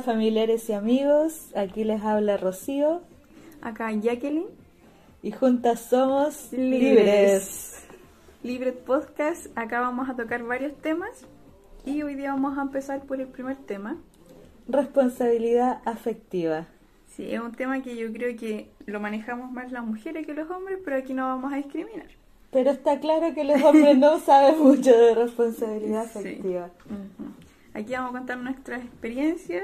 Hola familiares y amigos, aquí les habla Rocío Acá Jacqueline. y juntas somos Libres. libres. Libre Podcast. Acá vamos a tocar varios temas. Y hoy día vamos a empezar por el primer tema. Responsabilidad afectiva. Sí, es un tema que yo creo que lo manejamos más las mujeres que los hombres, pero aquí no vamos a discriminar. Pero está claro que los hombres no saben mucho de responsabilidad Sí. afectiva. Aquí vamos a contar nuestras experiencias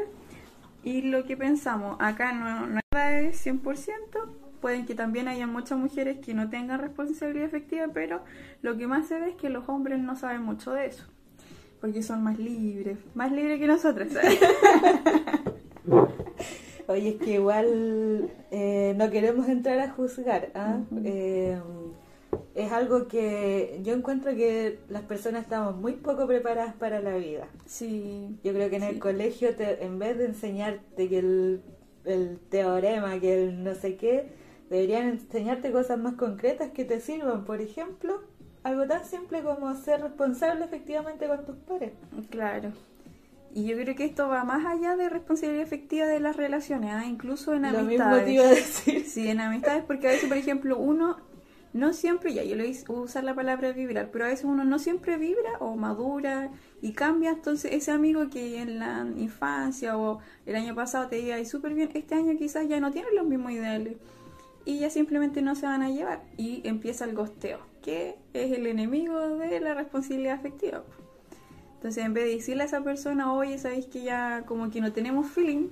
y lo que pensamos. Acá no, no es 100%. Pueden que también haya muchas mujeres que no tengan responsabilidad afectiva, pero lo que más se ve es que los hombres no saben mucho de eso. Porque son más libres, más libres que nosotras. Oye, es que igual eh, no queremos entrar a juzgar. ¿ah? Eh, es algo que yo encuentro que las personas estamos muy poco preparadas para la vida. Sí, Yo creo que en el colegio, te- en vez de enseñarte que el, el teorema, que el no sé qué, deberían enseñarte cosas más concretas que te sirvan. Por ejemplo, algo tan simple como ser responsable efectivamente con tus pares. claro. Y yo creo que esto va más allá de responsabilidad efectiva de las relaciones, ¿ah? incluso en Lo amistades. mismo te iba a decir. Sí, en amistades, porque a veces, por ejemplo, uno no siempre, ya yo lo hice usar la palabra vibrar, pero a veces uno no siempre vibra o madura y cambia. Entonces, ese amigo que en la infancia o el año pasado te iba súper bien, este año quizás ya no tiene los mismos ideales y ya simplemente no se van a llevar. Y empieza el gosteo, que es el enemigo de la responsabilidad afectiva. Entonces, en vez de decirle a esa persona, oye, sabéis que ya como que no tenemos feeling,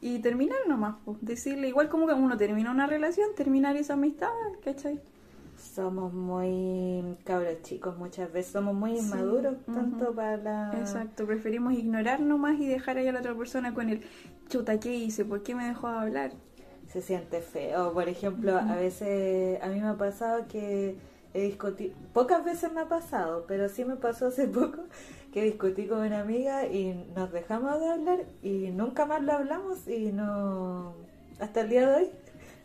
y terminar nomás, pues. decirle, igual como que uno termina una relación, terminar esa amistad, ¿cachai? Somos muy cabros chicos muchas veces, somos muy Sí, inmaduros, tanto para la... Exacto, preferimos ignorar nomás y dejar ahí a la otra persona con el chuta, ¿qué hice? ¿Por qué me dejó de hablar? se siente feo. Por ejemplo, a veces a mí me ha pasado que he discutido, pocas veces me ha pasado, pero sí me pasó hace poco que discutí con una amiga y nos dejamos de hablar y nunca más lo hablamos y no, hasta el día de hoy,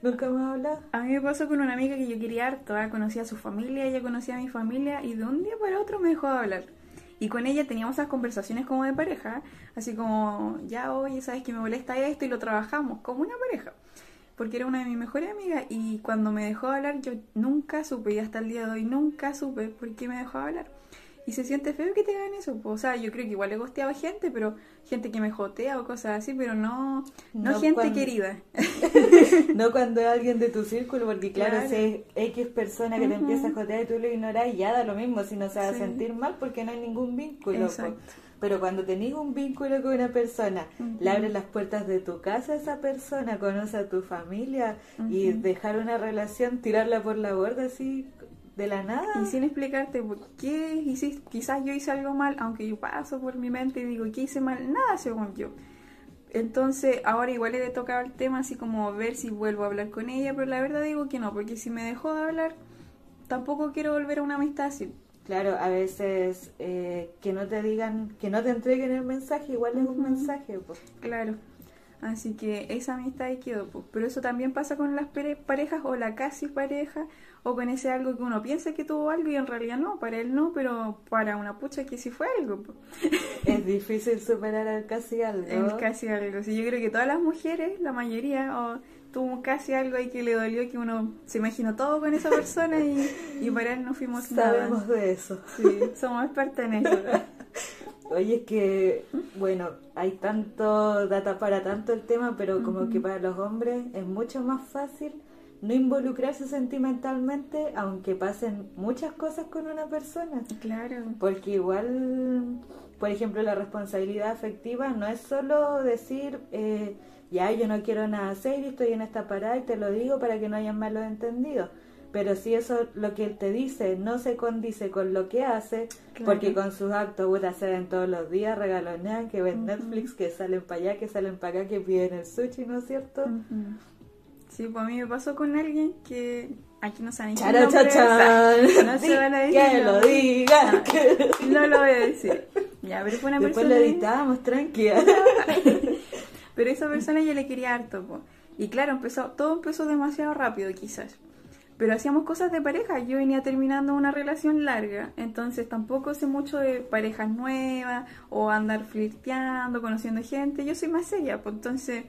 nunca más hablado. A mí me pasó con una amiga que yo quería harto, ¿ah? conocía a su familia, ella conocía a mi familia y de un día para otro me dejó de hablar. Y con ella teníamos esas conversaciones como de pareja, así como, ya oye, sabes que me molesta esto y lo trabajamos como una pareja. Porque era una de mis mejores amigas y cuando me dejó de hablar yo nunca supe y hasta el día de hoy nunca supe por qué me dejó de hablar. Y se siente feo que te hagan eso. po. O sea, yo creo que igual le gosteaba gente, pero gente que me jotea o cosas así, pero no, no, No gente cuando- querida. No cuando es alguien de tu círculo, porque claro, Claro. si es X persona que te empieza a jotear y tú lo ignoras, ya da lo mismo, si no se va a sentir mal porque no hay ningún vínculo. Exacto. Pero cuando tenés un vínculo con una persona, Ujú. le abres las puertas de tu casa a esa persona, conoce a tu familia y dejar una relación, tirarla por la borda así de la nada. Y sin explicarte por qué hiciste, quizás yo hice algo mal, aunque yo paso por mi mente y digo, ¿qué hice mal? Nada según yo. Entonces, ahora igual he de tocar el tema así como ver si vuelvo a hablar con ella, pero la verdad digo que no, porque si me dejó de hablar, tampoco quiero volver a una amistad así. Claro, a veces eh, que no te digan, que no te entreguen el mensaje, igual es un mensaje. pues. Claro. Así que esa amistad ahí quedó. pues. Pero eso también pasa con las pare- parejas o la casi pareja o con ese algo que uno piensa que tuvo algo y en realidad no, para él no, pero para una pucha que sí fue algo. pues. Es difícil superar al casi algo. El casi algo. Sí, yo creo que todas las mujeres, la mayoría, o tuvo casi algo ahí que le dolió, que uno se imaginó todo con esa persona y, y para él no fuimos Sabemos nada. de eso. Sí, somos expertas en eso. Oye, es que, bueno, hay tanto data para tanto el tema, pero como que para los hombres es mucho más fácil no involucrarse sentimentalmente, aunque pasen muchas cosas con una persona. Claro. Porque igual, por ejemplo, la responsabilidad afectiva no es solo decir, eh, ya yo no quiero nada serio, estoy en esta parada y te lo digo para que no haya malos entendidos. Pero si eso lo que él te dice no se condice con lo que hace, Claro. porque con sus actos puta, se ven todos los días, regalonean, que ven Ujú. Netflix, que salen para allá, que salen para acá, que piden el sushi, ¿no es cierto? Ujú. Sí, pues a mí me pasó con alguien que aquí no se decir Chara, nombres, chachán. no se van a decir Que lo diga. que- No lo voy a decir. Ya, pero fue una Después persona. lo editamos, tranquila. Pero esa persona yo le quería harto, po. Y claro, empezó, todo empezó demasiado rápido quizás. Pero hacíamos cosas de pareja. Yo venía terminando una relación larga, entonces tampoco sé mucho de parejas nuevas o andar flirteando, conociendo gente. Yo soy más seria, pues entonces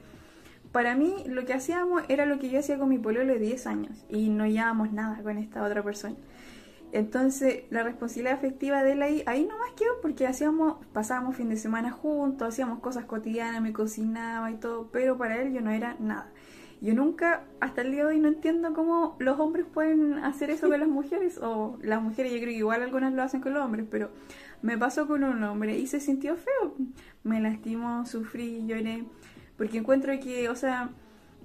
para mí lo que hacíamos era lo que yo hacía con mi pololo de 10 años y no llevábamos nada con esta otra persona. Entonces la responsabilidad afectiva de él ahí, ahí nomás quedó porque hacíamos, pasábamos fin de semana juntos, hacíamos cosas cotidianas, me cocinaba y todo, pero para él yo no era nada. Yo nunca, hasta el día de hoy, no entiendo cómo los hombres pueden hacer eso con las mujeres, o las mujeres yo creo que igual algunas lo hacen con los hombres, pero me pasó con un hombre y se sintió feo. Me lastimó, sufrí, lloré, porque encuentro que, o sea,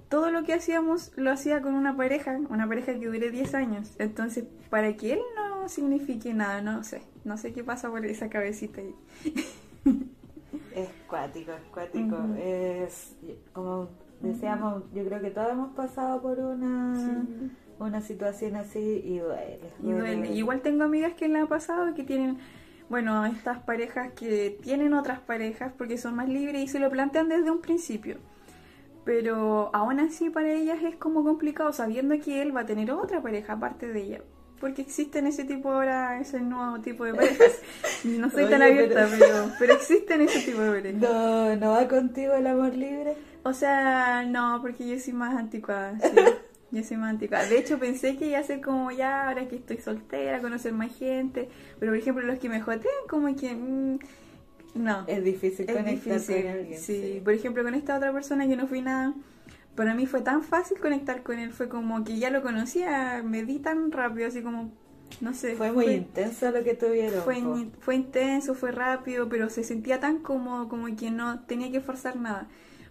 todo lo que hacíamos lo hacía con una pareja, una pareja que duré 10 años. Entonces, para que él no signifique nada, no sé, no sé qué pasa por esa cabecita ahí. Es cuático, es cuático. Es como Decíamos, yo creo que todos hemos pasado por una, una situación así y duele, Y duele. Igual tengo amigas que le ha pasado que tienen, bueno, estas parejas que tienen otras parejas porque son más libres y se lo plantean desde un principio. Pero aún así para ellas es como complicado sabiendo que él va a tener otra pareja aparte de ella. Porque existen ese tipo ahora, ese nuevo tipo de parejas. No soy tan abierta, pero, pero existen ese tipo de parejas. No, ¿No va contigo el amor libre? O sea, no, porque yo soy más anticuada, sí. Yo soy más anticuada. De hecho, pensé que iba a ser como ya, ahora que estoy soltera, conocer más gente. Pero, por ejemplo, los que me jotean, como que... Mm, no. Es difícil es conectar con alguien. Sí. por ejemplo, con esta otra persona que no fui nada... Para mí fue tan fácil conectar con él. Fue como que ya lo conocía, me di tan rápido, así como... No sé. Fue muy intenso lo que tuvieron. Fue, fue intenso, fue rápido, pero se sentía tan cómodo como que no tenía que forzar nada.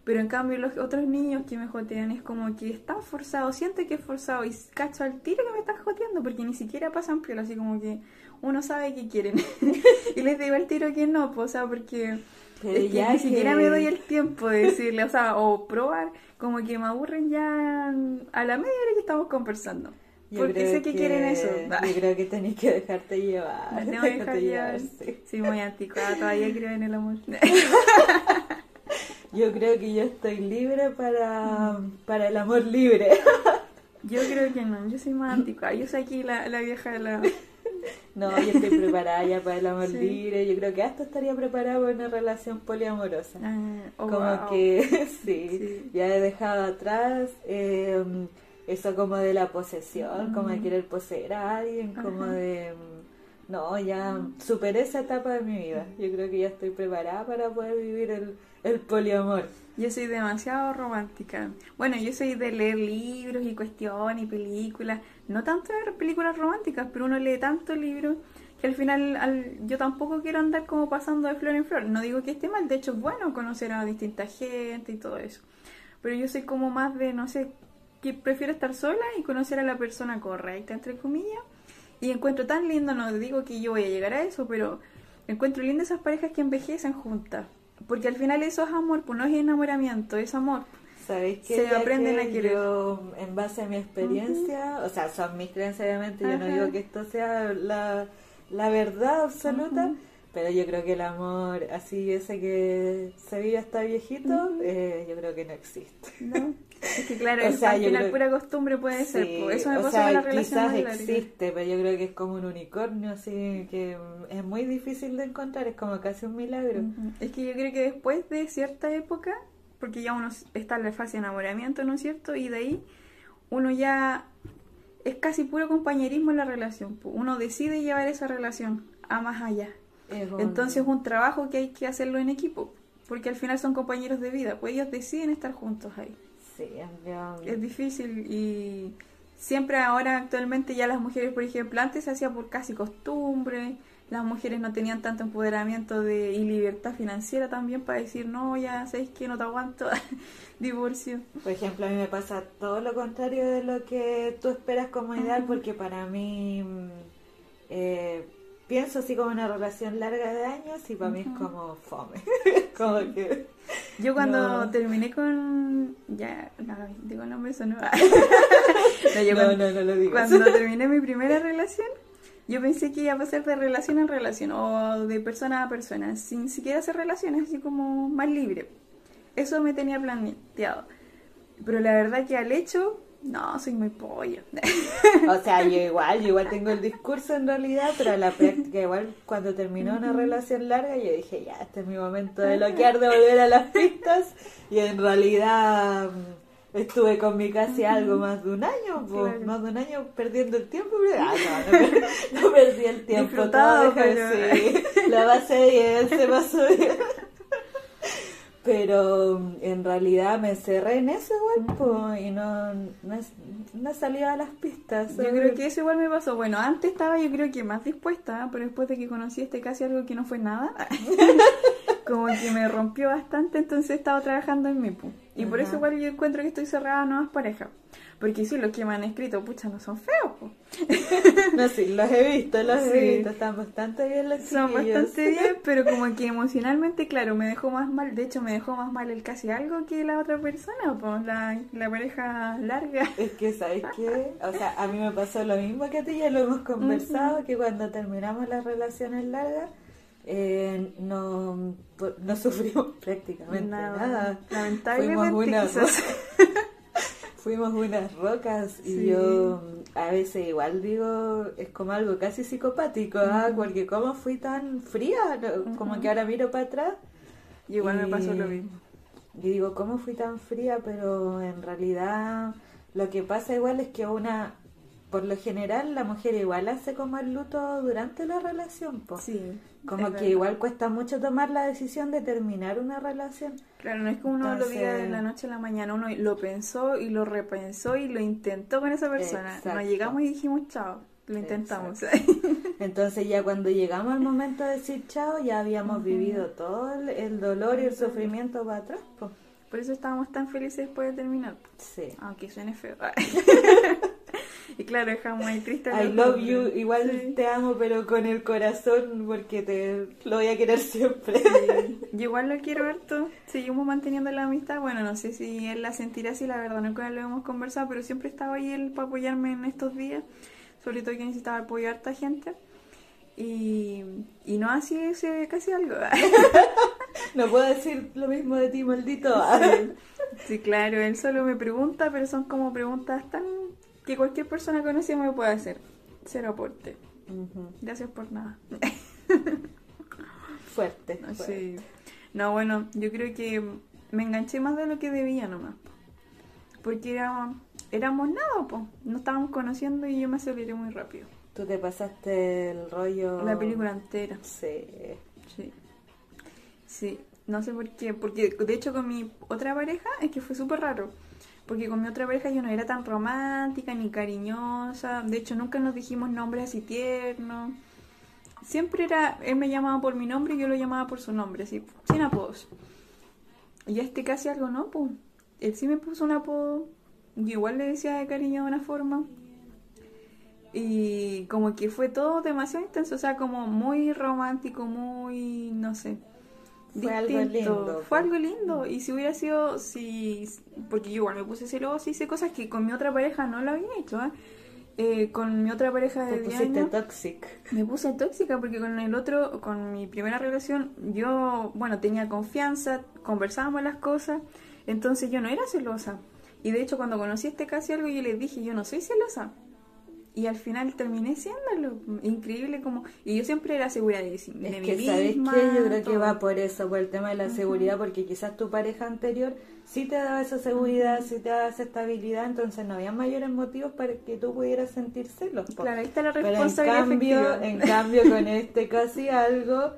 Pero en cambio los otros niños que me jotean es como que están forzados, siente que es forzado y cacho al tiro que me están joteando porque ni siquiera pasan piola, así como que uno sabe que quieren. y les digo al tiro que no, pues, o sea, porque ya ni siquiera me doy el tiempo de decirle, o sea, o probar, como que me aburren ya a la media hora que estamos conversando. porque sé que, quieren eso. Yo creo que tenéis que dejarte llevar. Tengo que dejar llevar. Sí. muy anticuada, todavía creo en el amor. Yo creo que yo estoy libre para, para el amor libre. Yo creo que no, yo soy más antigua. Yo soy aquí la, la vieja de la... No, yo estoy preparada ya para el amor libre. Yo creo que hasta estaría preparada para una relación poliamorosa. Ah, oh, como que sí, ya he dejado atrás em, eso como de la posesión, como de querer poseer a alguien, como de... No, ya superé esa etapa de mi vida. Yo creo que ya estoy preparada para poder vivir el el poliamor. Yo soy demasiado romántica. Bueno, yo soy de leer libros y cuestiones y películas. No tanto de películas románticas, pero uno lee tanto libros que al final yo tampoco quiero andar como pasando de flor en flor. No digo que esté mal, de hecho es bueno conocer a distinta gente y todo eso. Pero yo soy como más de, no sé, que prefiero estar sola y conocer a la persona correcta, entre comillas. Y encuentro tan lindo, no digo que yo voy a llegar a eso, pero encuentro lindo esas parejas que envejecen juntas porque al final eso es amor, pues no es enamoramiento, es amor. ¿Sabéis que se aprenden a querer? Yo, en base a mi experiencia, o sea, son mis creencias, obviamente, yo no digo que esto sea la, la verdad absoluta, pero yo creo que el amor así, ese que se vive hasta viejito, eh, yo creo que no existe. ¿No? Es que claro, o sea, la pura costumbre puede ser. Eso me pasa la relación quizás existe, pero yo creo que es como un unicornio, así que es muy difícil de encontrar, es como casi un milagro. Es que yo creo que después de cierta época, porque ya uno está en la fase de enamoramiento, ¿no es cierto? Y de ahí uno ya es casi puro compañerismo en la relación. Uno decide llevar esa relación a más allá. Entonces es un trabajo que hay que hacerlo en equipo, porque al final son compañeros de vida, pues ellos deciden estar juntos ahí. Es difícil y siempre ahora actualmente ya las mujeres, por ejemplo, antes se hacía por casi costumbre, las mujeres no tenían tanto empoderamiento de, y libertad financiera también para decir, no, ya sabéis que no te aguanto, divorcio. Por ejemplo, a mí me pasa todo lo contrario de lo que tú esperas como ideal, porque para mí... Mm, eh, pienso así como una relación larga de años y para mí es como fome. como que. Yo cuando terminé con. Ya, no, digo el nombre, eso no. no, no, no, lo digo. Cuando terminé mi primera relación, yo pensé que iba a pasar de relación en relación o de persona a persona, sin siquiera hacer relaciones, así como más libre. Eso me tenía planteado. Pero la verdad que al hecho No, soy muy polla. O sea, yo igual, yo igual tengo el discurso en realidad, pero la práctica igual cuando terminó una relación larga yo dije, ya, este es mi momento de bloquear, de volver a las pistas y en realidad mm, estuve con mi casi algo más de un año, pues, Claro. más de un año perdiendo el tiempo, pero ah, no, no, no perdí el tiempo, todo dejó- pero- sí, la base bien, se pasó bien. Pero en realidad me cerré en eso igual, po, y no, no, no salía a las pistas. Yo creo que eso igual me pasó. Bueno, antes estaba yo creo que más dispuesta, pero después de que conocí este casi algo que no fue nada, como que me rompió bastante, entonces he estado trabajando en mí. pu. Y por Ajá. eso igual yo encuentro que estoy cerrada a nuevas parejas. Porque sí, los que me han escrito, pucha, no son feos. pu. No, sí, los he visto, los Sí. he visto. Están bastante bien los Son chiquillos. bastante bien, pero como que emocionalmente, claro, me dejó más mal. De hecho, me dejó más mal el casi algo que la otra persona, pues la, la pareja larga. Es que, ¿sabes qué? O sea, a mí me pasó lo mismo que a ti, ya lo hemos conversado, que cuando terminamos las relaciones largas, eh, no, no sufrimos prácticamente nada. Lamentablemente, Fuimos unas, quizás. rocas, fuimos unas rocas y Sí. yo a veces igual digo, es como algo casi psicopático, ¿ah? porque como fui tan fría, como que ahora miro para atrás Y igual me pasó lo mismo. y digo, ¿cómo fui tan fría? Pero en realidad lo que pasa igual es que una, por lo general, la mujer igual hace como el luto durante la relación, po. Sí. Como que verdad. igual cuesta mucho tomar la decisión de terminar una relación. Claro, no es como uno lo diga de Entonces- la noche a la mañana, uno lo pensó y lo repensó y lo intentó con esa persona. Exacto. No llegamos y dijimos chao, lo intentamos. Entonces ya cuando llegamos al momento de decir chao, ya habíamos vivido todo el, el dolor y el sufrimiento para atrás, po. Por eso estábamos tan felices después de terminar. Sí. Aunque suene feo. y claro, dejamos ahí triste. I love you, igual Sí. te amo, pero con el corazón, porque te lo voy a querer siempre. Sí. Yo igual lo quiero harto. Seguimos manteniendo la amistad. Bueno, no sé si él la sentirá así, la verdad, nunca lo hemos conversado, pero siempre estaba ahí él para apoyarme en estos días. Sobre todo que necesitaba apoyar a harta gente. Y, y no así ese casi algo. No puedo decir lo mismo de ti, maldito. Sí. Sí, claro, él solo me pregunta, pero son como preguntas tan que cualquier persona conocida me puede hacer. Cero aporte. Gracias por nada. Fuerte. No, fuerte. sí. No, bueno, yo creo que me enganché más de lo que debía nomás. Porque éramos, éramos nada, pues. No estábamos conociendo y yo me aceleré muy rápido. Tú te pasaste el rollo. La película entera. Sí. Sí. Sí. No sé por qué. Porque de hecho con mi otra pareja es que fue súper raro. Porque con mi otra pareja yo no era tan romántica ni cariñosa. De hecho nunca nos dijimos nombres así tiernos. Siempre era, él me llamaba por mi nombre y yo lo llamaba por su nombre, así, sin apodos. Y este casi algo no, pues. Él sí me puso un apodo. Yo igual le decía de cariño de una forma. Y como que fue todo demasiado intenso, o sea, como muy romántico, muy, no sé. Fue algo lindo, Fue algo lindo. Y si hubiera sido, si, porque yo igual me puse celosa y hice cosas que con mi otra pareja no lo había hecho, ¿eh? Eh, con mi otra pareja de Te 10 pusiste toxic. me puse tóxica porque con el otro, con mi primera relación, yo, bueno, tenía confianza, conversábamos las cosas, entonces yo no era celosa. Y de hecho cuando conocí a este casi algo yo le dije, yo no soy celosa. Y al final terminé siéndolo. Increíble como... Y yo siempre era segura de, de Es mí que, ¿sabes misma, qué? Yo creo que va por eso, por el tema de la seguridad, porque quizás tu pareja anterior sí te daba esa seguridad, sí te daba esa estabilidad, entonces no había mayores motivos para que tú pudieras sentir celos. Claro, ahí está la Pero en responsabilidad cambio, en cambio con este casi algo,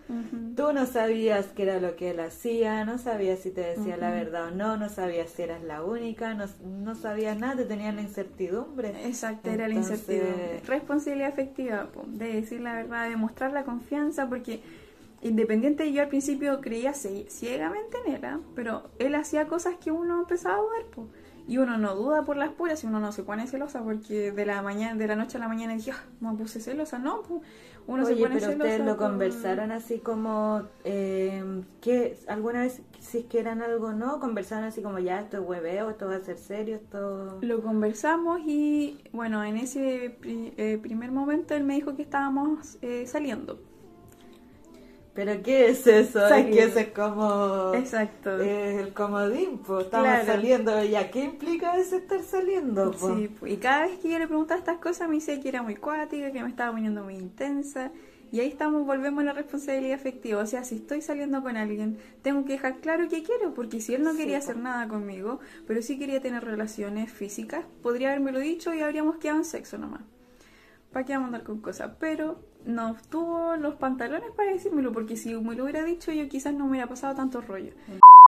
tú no sabías qué era lo que él hacía, no sabías si te decía la verdad o no, no sabías si eras la única, no, no sabías nada, te tenían la incertidumbre. Exacto, era la incertidumbre. Responsabilidad afectiva, po, de decir la verdad, de mostrar la confianza, porque independiente yo al principio creía ciegamente en él, ¿ah? pero él hacía cosas que uno empezaba a dudar, po. y uno no duda por las puras y uno no se pone celosa porque de la mañana de la noche a la mañana dije, ah, me puse celosa, no, po. uno se Oye, pone pero celosa. ustedes lo conversaron así como eh, que alguna vez si es que eran algo no, conversaron así como ya esto es hueveo, esto va a ser serio, esto Lo conversamos y bueno, en ese pri- eh, primer momento él me dijo que estábamos eh, saliendo. ¿Pero qué es eso? Es Salir. que eso es como... Exacto. Es el comodín, pues estamos Claro. saliendo. ¿Ya qué implica ese estar saliendo? po? Sí, y cada vez que yo le preguntaba estas cosas me decía que era muy cuática, que me estaba poniendo muy intensa. Y ahí estamos, volvemos a la responsabilidad afectiva. O sea, si estoy saliendo con alguien, tengo que dejar claro que quiero, porque si él no Sí, quería po. hacer nada conmigo, pero sí quería tener relaciones físicas, podría haberme lo dicho y habríamos quedado en sexo nomás. ¿Para qué vamos a andar con cosas? Pero no tuvo los pantalones para decírmelo, porque si me lo hubiera dicho, yo quizás no me hubiera pasado tanto rollo.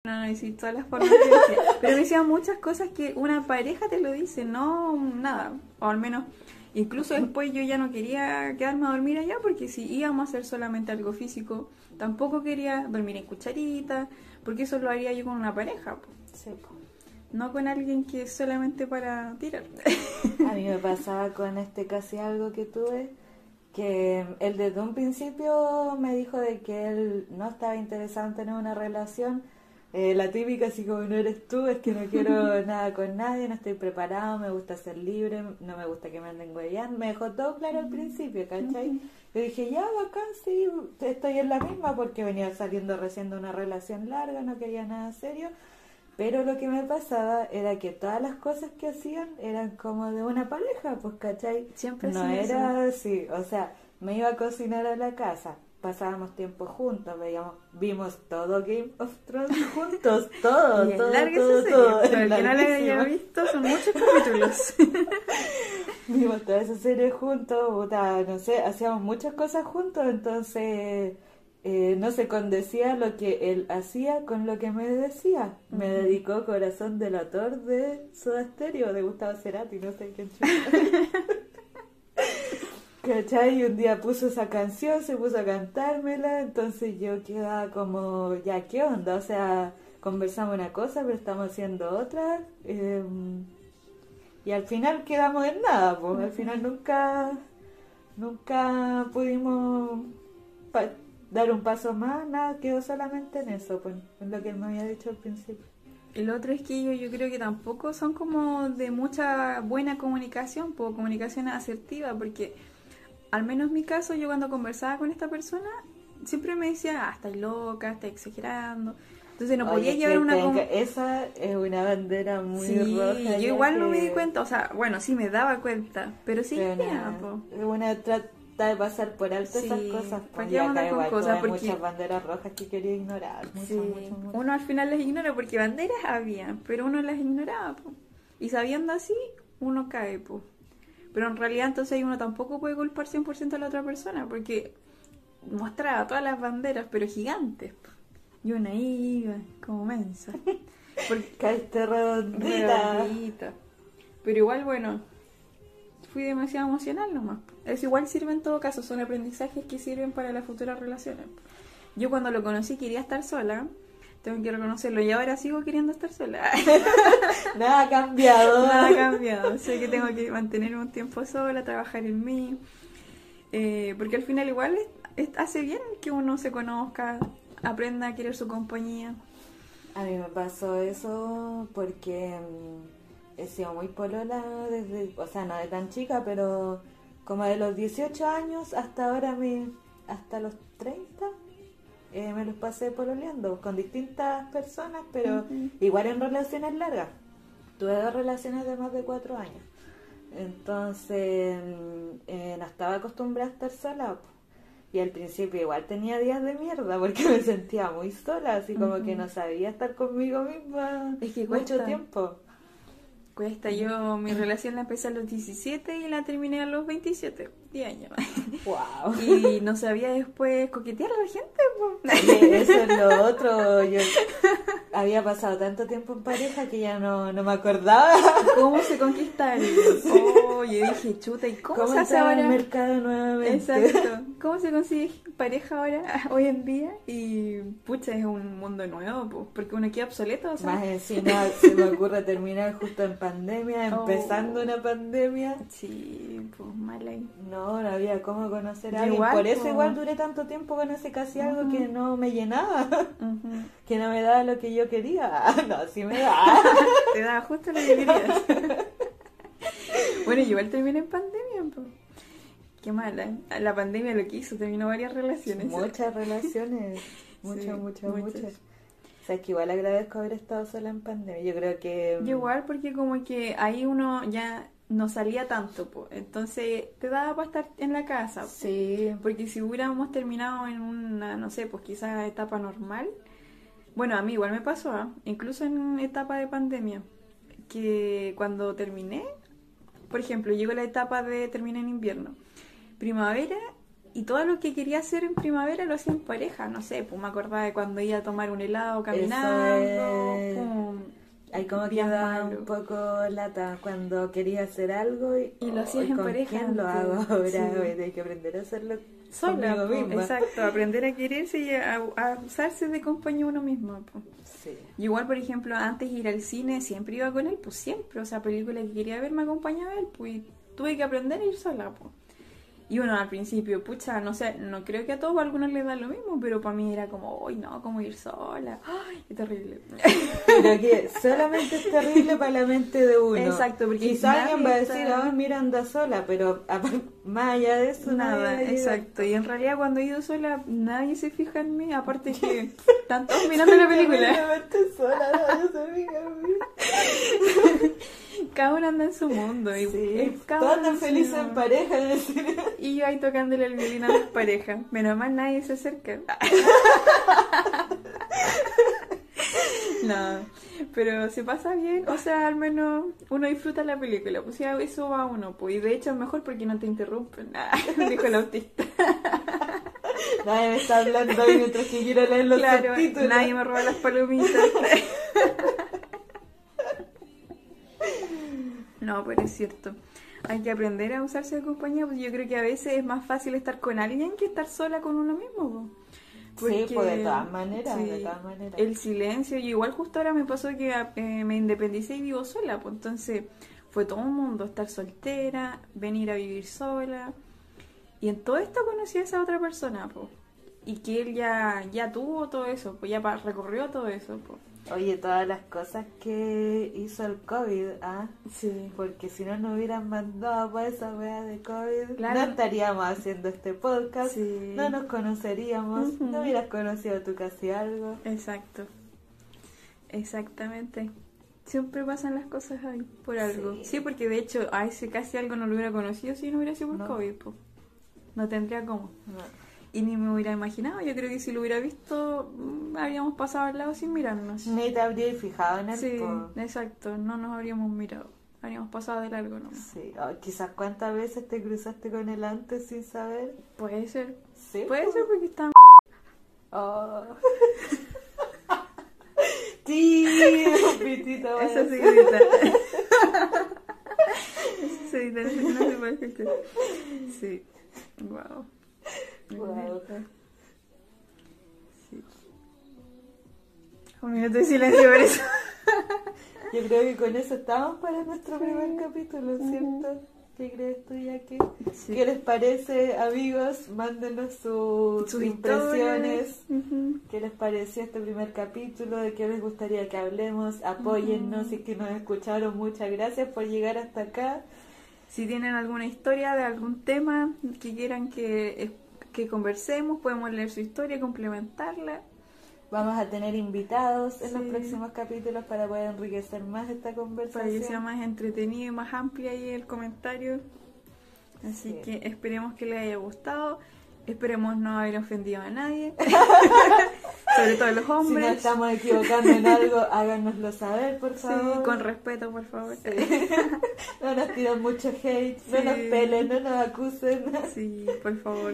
No, no, y sí, todas las formas que decía. Pero me decía muchas cosas que una pareja te lo dice, no nada. O al menos, incluso después yo ya no quería quedarme a dormir allá, porque si íbamos a hacer solamente algo físico, tampoco quería dormir en cucharita, porque eso lo haría yo con una pareja. Sí, po. no con alguien que es solamente para tirar. A mí me pasaba con este casi algo que tuve, que él desde un principio me dijo de que él no estaba interesado en tener una relación. Eh, la típica, así como no eres tú, es que no quiero nada con nadie, no estoy preparado, me gusta ser libre, no me gusta que me anden hueveando. Me dejó todo claro al principio, ¿cachai? Yo dije, ya, bacán, sí, estoy en la misma porque venía saliendo recién de una relación larga, no quería nada serio. Pero lo que me pasaba era que todas las cosas que hacían eran como de una pareja, pues, ¿cachai? Siempre No hacen eso. era así, o sea, me iba a cocinar a la casa, pasábamos tiempo juntos, veíamos, vimos todo Game of Thrones juntos, todo, y todo, todo, esa serie. todo, que no la haya visto, son muchos capítulos. Vimos toda esa serie juntos, puta, no sé, hacíamos muchas cosas juntos, entonces eh, no se condecía lo que él hacía con lo que me decía. Me dedicó Corazón del Ator de Soda Stereo, de Gustavo Cerati, no sé quién chuta. ¿Cachai? Y un día puso esa canción, se puso a cantármela, entonces yo quedaba como, ya, ¿qué onda? O sea, conversamos una cosa, pero estamos haciendo otra. eh, y al final quedamos en nada, pues al final nunca, nunca pudimos dar un paso más, nada, quedó solamente en eso, pues, en lo que me había dicho al principio. El otro es que ellos yo creo que tampoco son como de mucha buena comunicación, po, comunicación asertiva, porque al menos en mi caso, yo cuando conversaba con esta persona, siempre me decía, ah, estás loca, estás exagerando. Entonces no podía Oye, llevar una... Esa es una bandera muy Sí, roja. yo igual no me di cuenta, o sea, bueno, sí me daba cuenta, pero sí, Pero ya, po. De pasar por alto esas cosas. ¿para Pues, qué y acá igual cosas? tuve Porque- muchas banderas rojas que quería ignorar. Sí, uno al final las ignora porque banderas había, pero uno las ignoraba, po. Y sabiendo así, uno cae, po. Pero en realidad entonces uno tampoco puede culpar 100% a la otra persona porque mostraba todas las banderas, pero gigantes. po. Y una iba como mensa. Porque Caíste redondita. redondita. Pero igual, bueno, fui demasiado emocional nomás. Eso igual sirve en todo caso, son aprendizajes que sirven para las futuras relaciones. Yo cuando lo conocí quería estar sola, tengo que reconocerlo, y ahora sigo queriendo estar sola. Nada ha cambiado. Nada ha cambiado, sé que tengo que mantenerme un tiempo sola, trabajar en mí, eh, porque al final igual es- es- hace bien que uno se conozca, aprenda a querer su compañía. A mí me pasó eso porque mm, he sido muy polola desde, o sea, no de tan chica, pero como de los 18 años hasta ahora, me, hasta los 30, eh, me los pasé pololeando con distintas personas, pero igual en relaciones largas. Tuve dos relaciones de más de cuatro años. Entonces, mm, eh, no estaba acostumbrada a estar sola. Y al principio igual tenía días de mierda porque me sentía muy sola, así como que no sabía estar conmigo misma Es que mucho tiempo. Cuesta, yo mi relación la empecé a los 17 y la terminé a los 27, 10 años. Wow. Y no sabía después coquetear a la gente. Oye, eso es lo otro. Yo había pasado tanto tiempo en pareja que ya no, no me acordaba ¿Cómo se conquista alguien? Oye, dije, chuta, ¿y cómo, cómo se hace ahora? mercado nuevamente. Exacto. ¿Cómo se consigue pareja ahora, hoy en día? Y pucha, es un mundo nuevo, po, porque uno queda obsoleto, sea. Más encima se me ocurre terminar justo en pandemia, Oh. empezando una pandemia. Sí, pues mal ahí. No, no había cómo conocer a alguien. igual, Por eso igual duré tanto tiempo con ese casi algo que no me llenaba, que no me daba lo que yo quería. No, sí me da. Te da justo lo que querías. bueno, igual terminé en pandemia, po. Qué mala. La pandemia lo quiso, terminó varias relaciones. Muchas relaciones. Muchas, Sí, muchas, muchas. muchas. O sea, es que igual agradezco haber estado sola en pandemia. Yo creo que... mm, Yo igual, porque como que ahí uno ya no salía tanto, pues. Entonces te daba para estar en la casa. po. Sí, Porque si hubiéramos terminado en una, no sé, pues quizás etapa normal. Bueno, a mí igual me pasó, ¿ah? incluso en etapa de pandemia, que cuando terminé, por ejemplo, llegó la etapa de terminé en invierno, primavera, y todo lo que quería hacer en primavera lo hacía en pareja, no sé, pues me acordaba de cuando iba a tomar un helado caminando, pum, hay como que da un poco lata cuando querías hacer algo y, Y lo hacías "Ay, en ¿con pareja quién lo antes". hago ahora? Sí. Tener que aprender a hacerlo conmigo po, misma. exacto, aprender a quererse y a, a usarse de compañía uno mismo. po. Sí. Igual, por ejemplo, antes de ir al cine siempre iba con él, pues siempre, o sea, película que quería ver me acompañaba él, pues y tuve que aprender a ir sola, pues. Y bueno, al principio, pucha, no sé, no creo que a todos a algunos les da lo mismo, pero para mí era como, uy, no, como ir sola, ay, qué terrible. Pero que solamente es terrible para la mente de uno. Exacto, porque Quizá alguien va a decir, ah, mira, anda sola, pero más allá de eso, Nada, nadie exacto. Y en realidad cuando he ido sola, nadie se fija en mí, aparte que están todos mirando la película. Sola, nadie se fija en mí. Cada uno anda en su mundo. Y Sí, en su felices en pareja. Y yo ahí tocándole el violín a las parejas. Menos mal nadie se acerca. No, pero se pasa bien, o sea, al menos uno disfruta la película, pues ya eso va a uno, pues, y de hecho es mejor porque no te interrumpen, dijo el autista. Nadie me está hablando mientras que quiero leer los Claro, subtítulos. nadie me roba las palomitas. No, pero es cierto. Hay que aprender a usarse de compañía, pues yo creo que a veces es más fácil estar con alguien que estar sola con uno mismo. Sí, pues de todas maneras, de todas maneras. El silencio, y igual justo ahora me pasó que eh, me independicé y vivo sola, pues entonces fue todo un mundo estar soltera, venir a vivir sola. Y en todo esto conocí a esa otra persona, pues. Y que él ya, ya tuvo todo eso, pues ya recorrió todo eso, pues. Oye, todas las cosas que hizo el COVID, ¿ah? Sí. Porque si no nos hubieran mandado para esa wea de COVID, Claro. no estaríamos haciendo este podcast, Sí. no nos conoceríamos, no hubieras conocido tú casi algo. Exacto. Exactamente. Siempre pasan las cosas ahí por algo. Sí. Sí, porque de hecho a ese casi algo no lo hubiera conocido si no hubiera sido por No. COVID. po. No tendría cómo. No. Y ni me hubiera imaginado. Yo creo que si lo hubiera visto, mm, habríamos pasado al lado sin mirarnos. Ni te habrías fijado en él. Sí, exacto. No nos habríamos mirado. Habríamos pasado de largo, ¿no? Sí, oh, quizás cuántas veces te cruzaste con él antes sin saber. Puede ser. Sí. Puede ser porque está... Oh. Sí, pitito. Eso se edita. Eso se edita, no se- no se puede escuchar. Sí. Wow. Sí. Un minuto de silencio por eso. Yo creo que con eso estamos para nuestro primer capítulo, ¿cierto? ¿Qué crees tú, Jackie? Sí. ¿Qué les parece, amigos? Mándenos sus, Sus impresiones. ¿Qué les pareció este primer capítulo? ¿De qué les gustaría que hablemos? Apóyennos si es que nos escucharon. Muchas gracias por llegar hasta acá. Si tienen alguna historia de algún tema que quieran que, que conversemos, podemos leer su historia, complementarla. Vamos a tener invitados en los Sí. próximos capítulos para poder enriquecer más esta para que sea conversación. más entretenido y más amplia ahí el comentario. Así Sí. que esperemos que les haya gustado. Esperemos no haber ofendido a nadie. Sobre todo los Si hombres. nos estamos equivocando en algo, háganoslo saber, por Sí, favor. con respeto, por favor. Sí. No nos tiren mucho hate, no Sí. nos pelen, no nos acusen. Sí, por favor.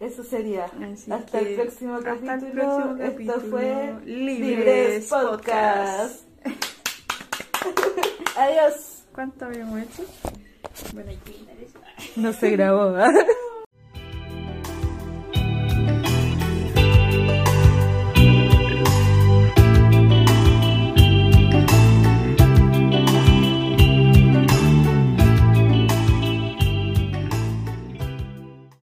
Eso sería. Así hasta que el próximo hasta el capítulo. próximo Esto fue Libres Podcast. Adiós. ¿Cuánto habíamos hecho? Bueno. No se grabó.